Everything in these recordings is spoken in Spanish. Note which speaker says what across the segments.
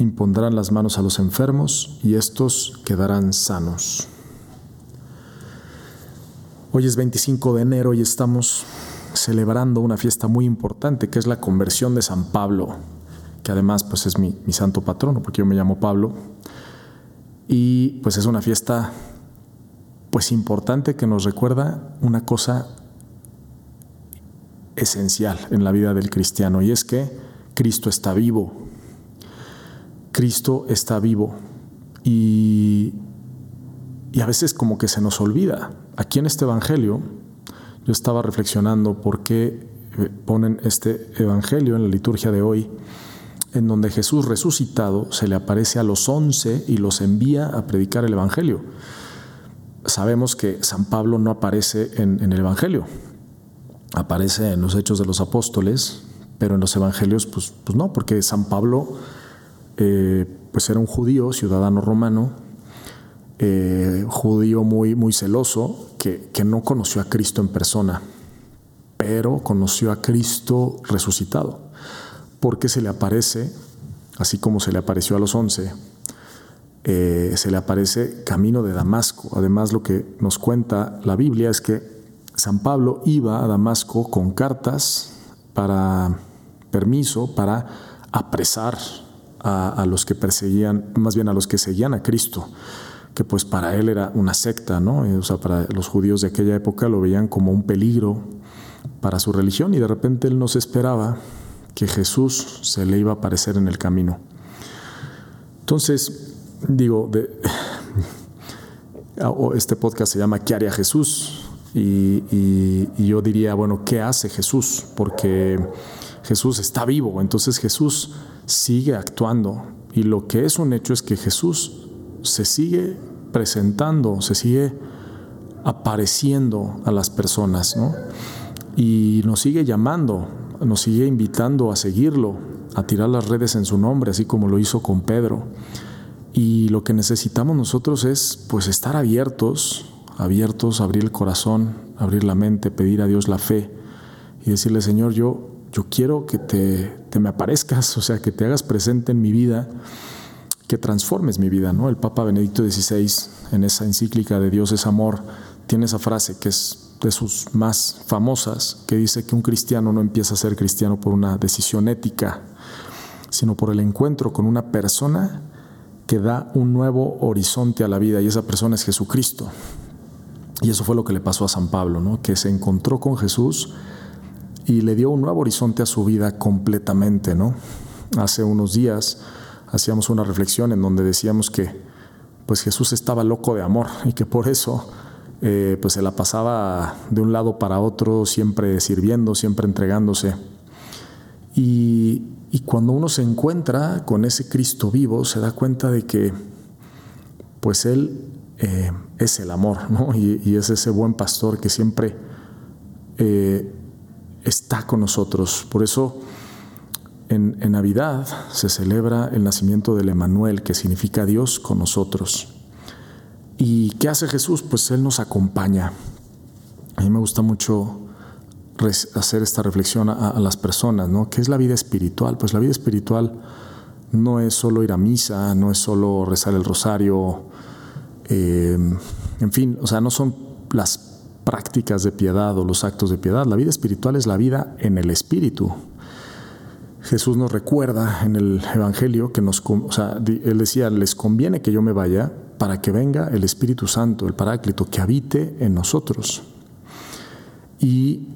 Speaker 1: impondrán las manos a los enfermos y estos quedarán sanos. Hoy es 25 de enero y estamos celebrando una fiesta muy importante que es la conversión de San Pablo, que además pues es mi, mi santo patrono porque yo me llamo Pablo. Y pues es una fiesta pues importante que nos recuerda una cosa esencial en la vida del cristiano y es que Cristo está vivo Cristo está vivo y, a veces como que se nos olvida. Aquí en este Evangelio yo estaba reflexionando por qué eh, ponen este Evangelio en la liturgia de hoy, en donde Jesús resucitado se le aparece a los once y los envía a predicar el Evangelio. Sabemos que San Pablo no aparece en, el Evangelio, aparece en los Hechos de los Apóstoles, pero en los Evangelios pues, pues no, porque San Pablo eh, pues era un judío, ciudadano romano, eh, judío muy, muy celoso, que, que no conoció a Cristo en persona, pero conoció a Cristo resucitado, porque se le aparece, así como se le apareció a los once, eh, se le aparece camino de Damasco. Además, lo que nos cuenta la Biblia es que San Pablo iba a Damasco con cartas para permiso para apresar a, los que perseguían, más bien a los que seguían a Cristo, que pues para él era una secta, ¿no? O sea, para los judíos de aquella época lo veían como un peligro para su religión y de repente él no se esperaba que Jesús se le iba a aparecer en el camino. Entonces, digo, este podcast se llama ¿Qué haría Jesús? Y, y, yo diría, bueno, ¿qué hace Jesús? Porque Jesús está vivo, entonces Jesús sigue actuando. Y lo que es un hecho es que Jesús se sigue presentando, se sigue apareciendo a las personas, ¿no? Y nos sigue llamando, nos sigue invitando a seguirlo, a tirar las redes en su nombre, así como lo hizo con Pedro. Y lo que necesitamos nosotros es pues estar abiertos, abiertos, abrir el corazón, abrir la mente, pedir a Dios la fe y decirle, Señor, yo yo quiero que te, me aparezcas, o sea, que te hagas presente en mi vida, que transformes mi vida, ¿no? El Papa Benedicto XVI, en esa encíclica de Dios es amor, tiene esa frase que es de sus más famosas, que dice que un cristiano no empieza a ser cristiano por una decisión ética, sino por el encuentro con una persona que da un nuevo horizonte a la vida, y esa persona es Jesucristo. Y eso fue lo que le pasó a San Pablo, ¿no? que se encontró con Jesús, y le dio un nuevo horizonte a su vida completamente, ¿no? Hace unos días hacíamos una reflexión en donde decíamos que pues Jesús estaba loco de amor y que por eso eh, pues se la pasaba de un lado para otro, siempre sirviendo, siempre entregándose. Y, cuando uno se encuentra con ese Cristo vivo, se da cuenta de que pues Él eh, es el amor, ¿no? Y, es ese buen pastor que siempre eh, está con nosotros. Por eso en, Navidad se celebra el nacimiento del Emanuel, que significa Dios con nosotros. ¿Y qué hace Jesús? Pues Él nos acompaña. A mí me gusta mucho hacer esta reflexión a, las personas, ¿no? ¿Qué es la vida espiritual? Pues la vida espiritual no es solo ir a misa, no es solo rezar el rosario, eh, en fin, o sea, no son las prácticas de piedad o los actos de piedad. La vida espiritual es la vida en el espíritu. Jesús nos recuerda en el Evangelio que nos, o sea, él decía, les conviene que yo me vaya para que venga el Espíritu Santo, el Paráclito, que habite en nosotros. Y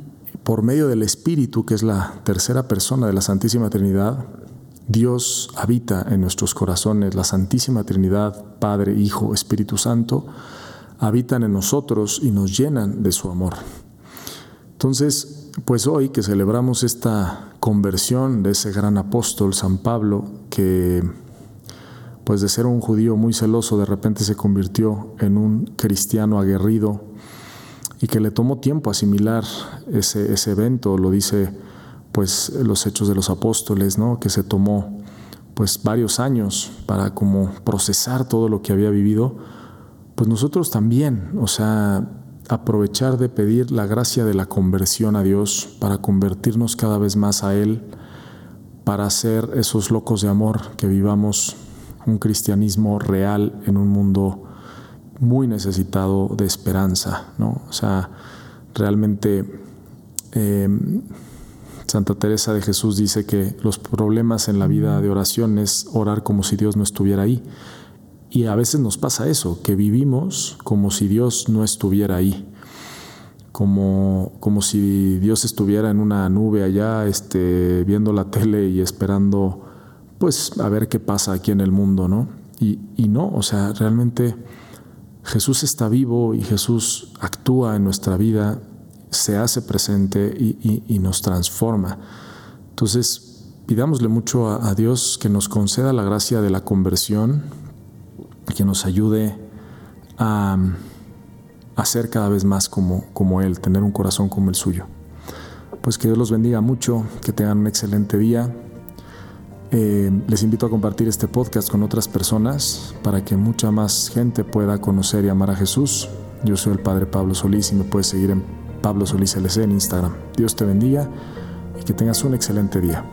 Speaker 1: por medio del Espíritu, que es la tercera persona de la Santísima Trinidad, Dios habita en nuestros corazones, la Santísima Trinidad, Padre, Hijo, Espíritu Santo, habitan en nosotros y nos llenan de su amor. Entonces, pues hoy que celebramos esta conversión de ese gran apóstol San Pablo, que pues de ser un judío muy celoso, de repente se convirtió en un cristiano aguerrido y que le tomó tiempo asimilar ese, ese evento, lo dice pues los hechos de los apóstoles, ¿no? que se tomó pues varios años para como procesar todo lo que había vivido, pues nosotros también, o sea, aprovechar de pedir la gracia de la conversión a Dios para convertirnos cada vez más a Él, para ser esos locos de amor que vivamos un cristianismo real en un mundo muy necesitado de esperanza, ¿no? O sea, realmente eh, Santa Teresa de Jesús dice que los problemas en la vida de oración es orar como si Dios no estuviera ahí. Y a veces nos pasa eso, que vivimos como si Dios no estuviera ahí, como, como si Dios estuviera en una nube allá, este, viendo la tele y esperando, pues, a ver qué pasa aquí en el mundo, ¿no? Y, y no, o sea, realmente Jesús está vivo y Jesús actúa en nuestra vida, se hace presente y, nos transforma. Entonces, pidámosle mucho a Dios que nos conceda la gracia de la conversión, que nos ayude a, a ser cada vez más como, como Él, tener un corazón como el suyo. Pues que Dios los bendiga mucho, que tengan un excelente día. Eh, les invito a compartir este podcast con otras personas para que mucha más gente pueda conocer y amar a Jesús. Yo soy el Padre Pablo Solís y me puedes seguir en Pablo Solís LC en Instagram. Dios te bendiga y que tengas un excelente día.